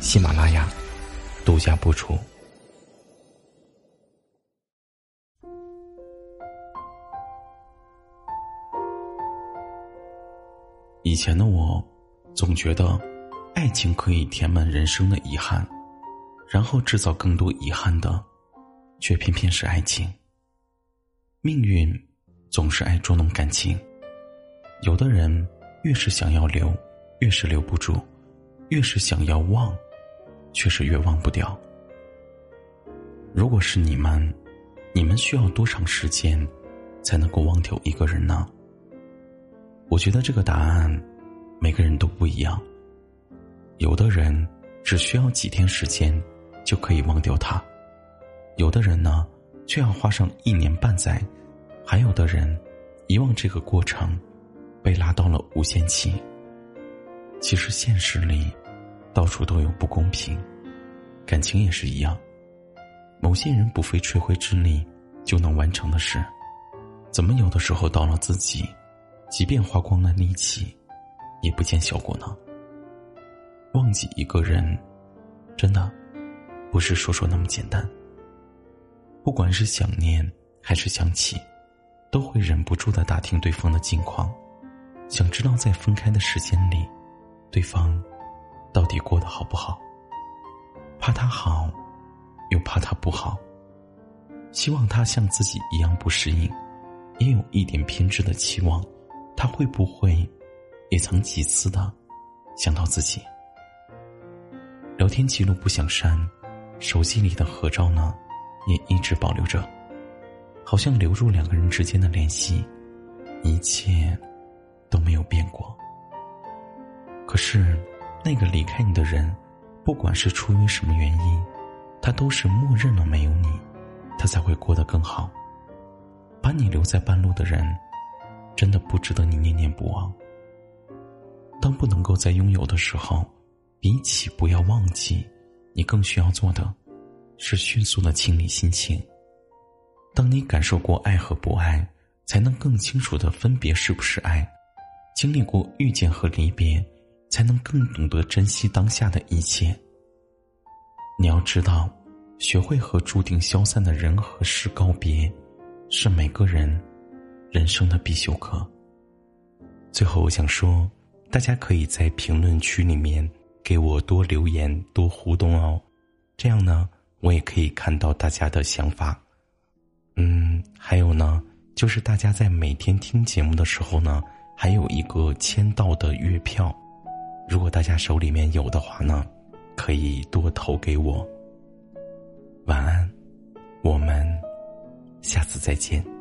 喜马拉雅独家播出。以前的我，总觉得，爱情可以填满人生的遗憾，然后制造更多遗憾的，却偏偏是爱情。命运总是爱捉弄感情，有的人越是想要留，越是留不住；越是想要忘，却是越忘不掉。如果是你们，你们需要多长时间，才能够忘掉一个人呢？我觉得这个答案，每个人都不一样。有的人只需要几天时间就可以忘掉他，有的人呢却要花上一年半载，还有的人遗忘这个过程被拉到了无限期。其实现实里到处都有不公平，感情也是一样。某些人不费吹灰之力就能完成的事，怎么有的时候到了自己？即便花光了力气，也不见效果呢。忘记一个人，真的不是说说那么简单。不管是想念还是想起，都会忍不住的打听对方的近况，想知道在分开的时间里，对方到底过得好不好。怕他好，又怕他不好。希望他像自己一样不适应，也有一点偏执的期望。他会不会也曾几次的想到自己？聊天记录不想删，手机里的合照呢，也一直保留着，好像留住两个人之间的联系，一切都没有变过。可是，那个离开你的人，不管是出于什么原因，他都是默认了没有你，他才会过得更好。把你留在半路的人。真的不值得你念念不忘。当不能够再拥有的时候，比起不要忘记，你更需要做的，是迅速的清理心情。当你感受过爱和不爱，才能更清楚的分别是不是爱；经历过遇见和离别，才能更懂得珍惜当下的一切。你要知道，学会和注定消散的人和事告别，是每个人。人生的必修课。最后，我想说，大家可以在评论区里面给我多留言、多互动哦，这样呢，我也可以看到大家的想法。嗯，还有呢，就是大家在每天听节目的时候呢，还有一个签到的月票，如果大家手里面有的话呢，可以多投给我。晚安，我们下次再见。